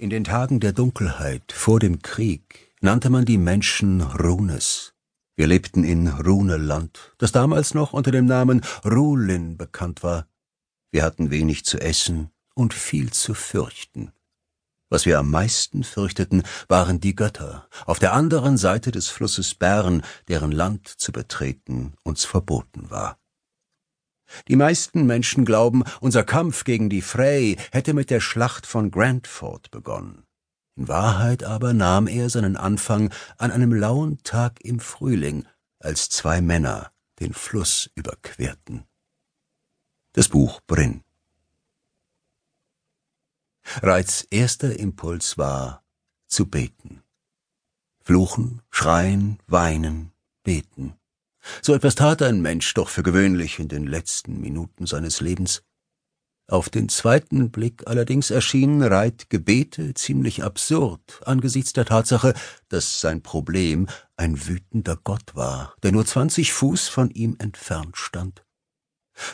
In den Tagen der Dunkelheit vor dem Krieg nannte man die Menschen Runes. Wir lebten in Runeland, das damals noch unter dem Namen Rulin bekannt war. Wir hatten wenig zu essen und viel zu fürchten. Was wir am meisten fürchteten, waren die Götter auf der anderen Seite des Flusses Bern, deren Land zu betreten uns verboten war. Die meisten Menschen glauben, unser Kampf gegen die Frey hätte mit der Schlacht von Grandford begonnen. In Wahrheit aber nahm er seinen Anfang an einem lauen Tag im Frühling, als zwei Männer den Fluss überquerten. Das Buch Brinn. Reits erster Impuls war, zu beten. Fluchen, schreien, weinen, beten. So etwas tat ein Mensch doch für gewöhnlich in den letzten Minuten seines Lebens. Auf den zweiten Blick allerdings erschienen Reit Gebete ziemlich absurd angesichts der Tatsache, dass sein Problem ein wütender Gott war, der nur zwanzig Fuß von ihm entfernt stand.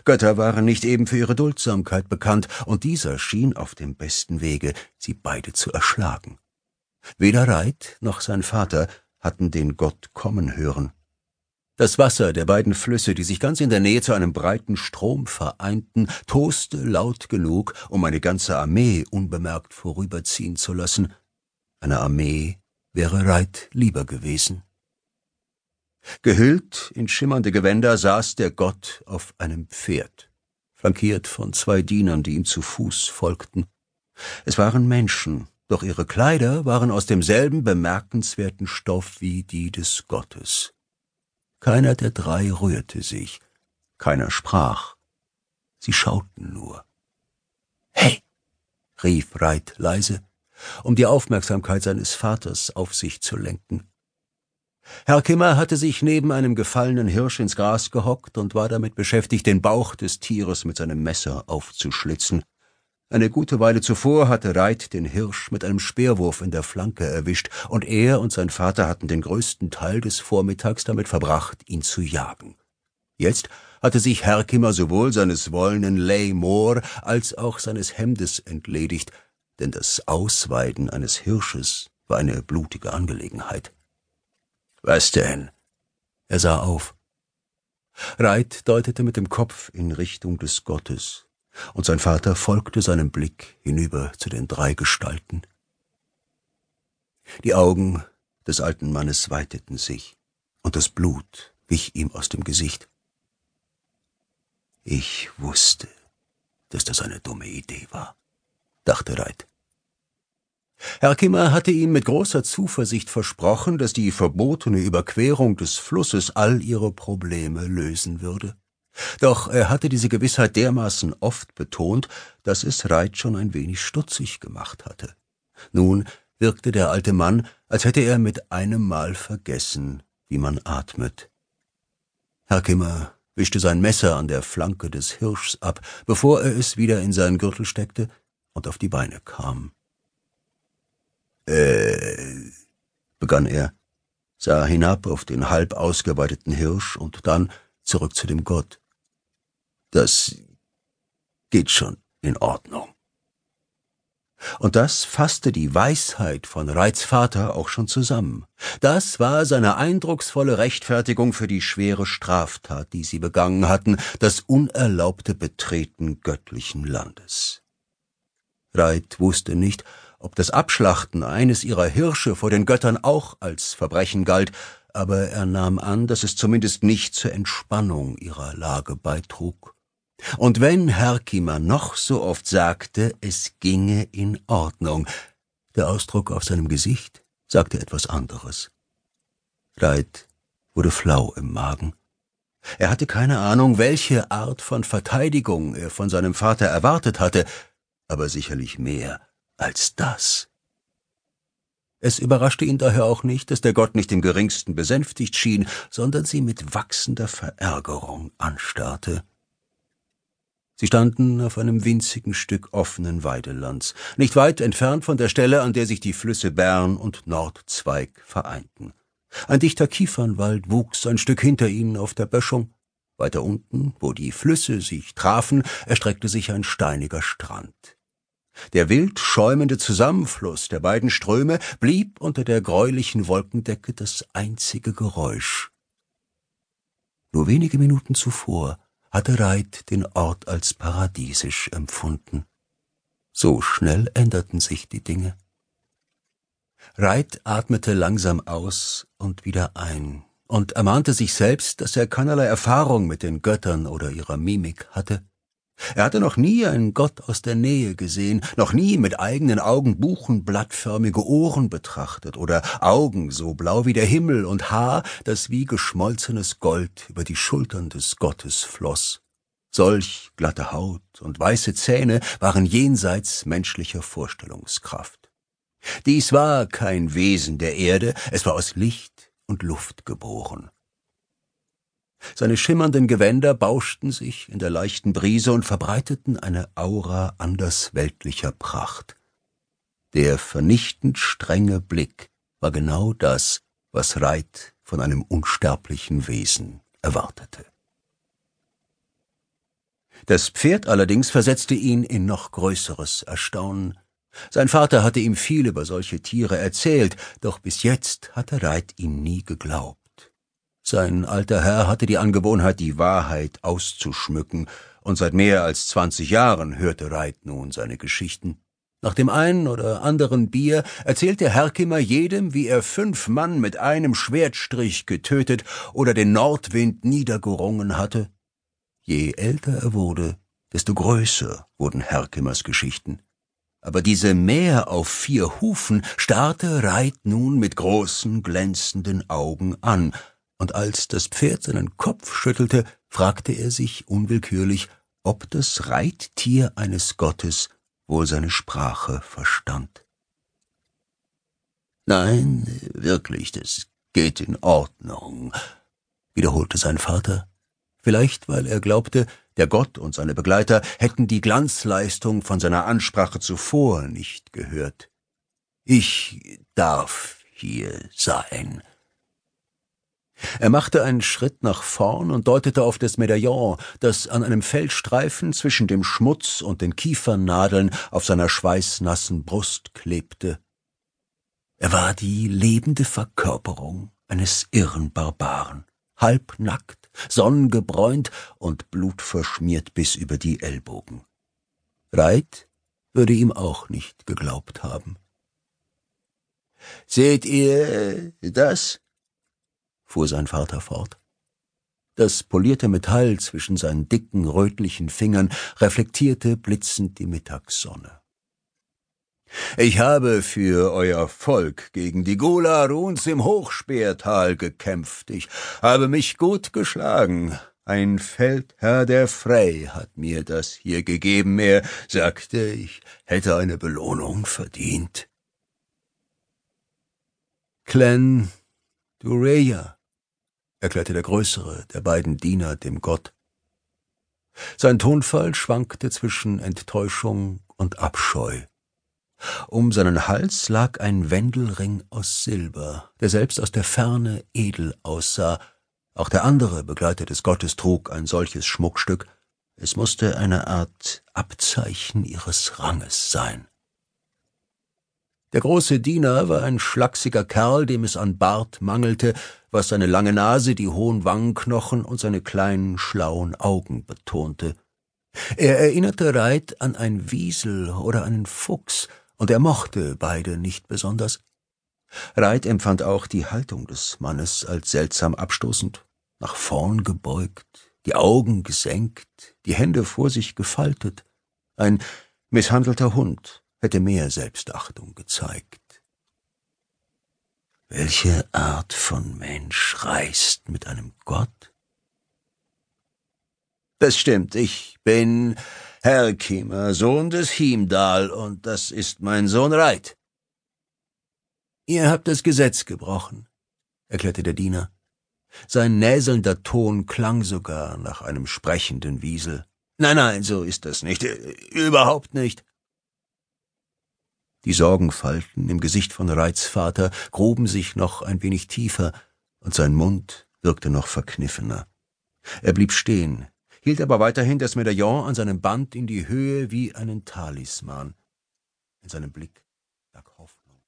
Götter waren nicht eben für ihre Duldsamkeit bekannt, und dieser schien auf dem besten Wege, sie beide zu erschlagen. Weder Reit noch sein Vater hatten den Gott kommen hören. Das Wasser der beiden Flüsse, die sich ganz in der Nähe zu einem breiten Strom vereinten, toste laut genug, um eine ganze Armee unbemerkt vorüberziehen zu lassen. Eine Armee wäre Reit lieber gewesen. Gehüllt in schimmernde Gewänder saß der Gott auf einem Pferd, flankiert von zwei Dienern, die ihm zu Fuß folgten. Es waren Menschen, doch ihre Kleider waren aus demselben bemerkenswerten Stoff wie die des Gottes. Keiner der drei rührte sich, keiner sprach, sie schauten nur. Hey! rief Reit leise, um die Aufmerksamkeit seines Vaters auf sich zu lenken. Herr Kimmer hatte sich neben einem gefallenen Hirsch ins Gras gehockt und war damit beschäftigt, den Bauch des Tieres mit seinem Messer aufzuschlitzen. Eine gute Weile zuvor hatte Reit den Hirsch mit einem Speerwurf in der Flanke erwischt, und er und sein Vater hatten den größten Teil des Vormittags damit verbracht, ihn zu jagen. Jetzt hatte sich Herkimer sowohl seines wollenen Lay Moor als auch seines Hemdes entledigt, denn das Ausweiden eines Hirsches war eine blutige Angelegenheit. Was denn? Er sah auf. Reit deutete mit dem Kopf in Richtung des Gottes, und sein Vater folgte seinem Blick hinüber zu den drei Gestalten. Die Augen des alten Mannes weiteten sich, und das Blut wich ihm aus dem Gesicht. Ich wusste, dass das eine dumme Idee war, dachte Reit. Herr Kimmer hatte ihm mit großer Zuversicht versprochen, dass die verbotene Überquerung des Flusses all ihre Probleme lösen würde. Doch er hatte diese Gewissheit dermaßen oft betont, dass es Reit schon ein wenig stutzig gemacht hatte. Nun wirkte der alte Mann, als hätte er mit einem Mal vergessen, wie man atmet. Herr Kimmer wischte sein Messer an der Flanke des Hirschs ab, bevor er es wieder in seinen Gürtel steckte und auf die Beine kam. Äh, begann er, sah hinab auf den halb ausgeweiteten Hirsch und dann zurück zu dem Gott. Das geht schon in Ordnung. Und das fasste die Weisheit von Reits Vater auch schon zusammen. Das war seine eindrucksvolle Rechtfertigung für die schwere Straftat, die sie begangen hatten, das unerlaubte Betreten göttlichen Landes. Reit wusste nicht, ob das Abschlachten eines ihrer Hirsche vor den Göttern auch als Verbrechen galt, aber er nahm an, dass es zumindest nicht zur Entspannung ihrer Lage beitrug. Und wenn Herkimer noch so oft sagte, es ginge in Ordnung, der Ausdruck auf seinem Gesicht sagte etwas anderes. Reit wurde flau im Magen. Er hatte keine Ahnung, welche Art von Verteidigung er von seinem Vater erwartet hatte, aber sicherlich mehr als das. Es überraschte ihn daher auch nicht, dass der Gott nicht im geringsten besänftigt schien, sondern sie mit wachsender Verärgerung anstarrte. Sie standen auf einem winzigen Stück offenen Weidelands, nicht weit entfernt von der Stelle, an der sich die Flüsse Bern und Nordzweig vereinten. Ein dichter Kiefernwald wuchs ein Stück hinter ihnen auf der Böschung. Weiter unten, wo die Flüsse sich trafen, erstreckte sich ein steiniger Strand. Der wild schäumende Zusammenfluss der beiden Ströme blieb unter der greulichen Wolkendecke das einzige Geräusch. Nur wenige Minuten zuvor hatte Reit den Ort als paradiesisch empfunden. So schnell änderten sich die Dinge. Reit atmete langsam aus und wieder ein und ermahnte sich selbst, dass er keinerlei Erfahrung mit den Göttern oder ihrer Mimik hatte. Er hatte noch nie einen Gott aus der Nähe gesehen, noch nie mit eigenen Augen buchenblattförmige Ohren betrachtet oder Augen so blau wie der Himmel und Haar, das wie geschmolzenes Gold über die Schultern des Gottes floss. Solch glatte Haut und weiße Zähne waren jenseits menschlicher Vorstellungskraft. Dies war kein Wesen der Erde, es war aus Licht und Luft geboren. Seine schimmernden Gewänder bauschten sich in der leichten Brise und verbreiteten eine Aura andersweltlicher Pracht. Der vernichtend strenge Blick war genau das, was Reit von einem unsterblichen Wesen erwartete. Das Pferd allerdings versetzte ihn in noch größeres Erstaunen. Sein Vater hatte ihm viel über solche Tiere erzählt, doch bis jetzt hatte Reit ihm nie geglaubt. Sein alter Herr hatte die Angewohnheit, die Wahrheit auszuschmücken, und seit mehr als zwanzig Jahren hörte Reit nun seine Geschichten. Nach dem einen oder anderen Bier erzählte Herkimer jedem, wie er fünf Mann mit einem Schwertstrich getötet oder den Nordwind niedergerungen hatte. Je älter er wurde, desto größer wurden Herkimers Geschichten. Aber diese Meer auf vier Hufen starrte Reit nun mit großen, glänzenden Augen an, und als das Pferd seinen Kopf schüttelte, fragte er sich unwillkürlich, ob das Reittier eines Gottes wohl seine Sprache verstand. Nein, wirklich, das geht in Ordnung, wiederholte sein Vater, vielleicht weil er glaubte, der Gott und seine Begleiter hätten die Glanzleistung von seiner Ansprache zuvor nicht gehört. Ich darf hier sein, er machte einen Schritt nach vorn und deutete auf das Medaillon, das an einem Fellstreifen zwischen dem Schmutz und den Kiefernadeln auf seiner schweißnassen Brust klebte. Er war die lebende Verkörperung eines irren Barbaren, halbnackt, sonnengebräunt und blutverschmiert bis über die Ellbogen. Reit würde ihm auch nicht geglaubt haben. Seht ihr das? Fuhr sein Vater fort. Das polierte Metall zwischen seinen dicken, rötlichen Fingern reflektierte blitzend die Mittagssonne. Ich habe für euer Volk gegen die Gularuns im Hochspeertal gekämpft. Ich habe mich gut geschlagen. Ein Feldherr der Frey hat mir das hier gegeben. Er sagte, ich hätte eine Belohnung verdient. Clan Dureya, erklärte der größere der beiden Diener dem Gott. Sein Tonfall schwankte zwischen Enttäuschung und Abscheu. Um seinen Hals lag ein Wendelring aus Silber, der selbst aus der Ferne edel aussah. Auch der andere Begleiter des Gottes trug ein solches Schmuckstück. Es musste eine Art Abzeichen ihres Ranges sein. Der große Diener war ein schlachsiger Kerl, dem es an Bart mangelte, was seine lange Nase, die hohen Wangenknochen und seine kleinen, schlauen Augen betonte. Er erinnerte Reit an ein Wiesel oder einen Fuchs, und er mochte beide nicht besonders. Reit empfand auch die Haltung des Mannes als seltsam abstoßend, nach vorn gebeugt, die Augen gesenkt, die Hände vor sich gefaltet, ein misshandelter Hund, hätte mehr Selbstachtung gezeigt. Welche Art von Mensch reist mit einem Gott? Das stimmt, ich bin Herkimer, Sohn des Himdal, und das ist mein Sohn Reit. Ihr habt das Gesetz gebrochen, erklärte der Diener. Sein näselnder Ton klang sogar nach einem sprechenden Wiesel. Nein, nein, so ist das nicht. Überhaupt nicht. Die Sorgenfalten im Gesicht von Reits Vater gruben sich noch ein wenig tiefer, und sein Mund wirkte noch verkniffener. Er blieb stehen, hielt aber weiterhin das Medaillon an seinem Band in die Höhe wie einen Talisman. in seinem Blick.